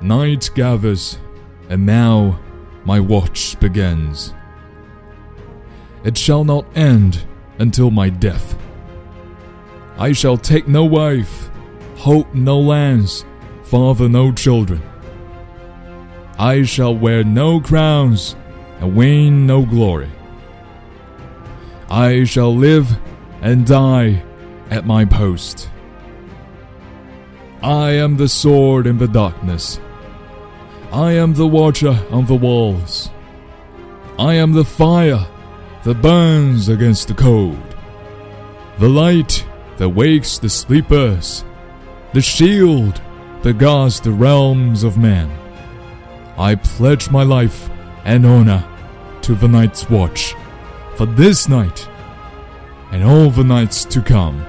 Night gathers, and now my watch begins. It shall not end until my death. I shall take no wife, hold no lands, father no children. I shall wear no crowns and win no glory. I shall live and die at my post. I am the sword in the darkness. I am the watcher on the walls. I am the fire that burns against the cold. The light that wakes the sleepers. The shield that guards the realms of men. I pledge my life and honor to the night's watch for this night and all the nights to come.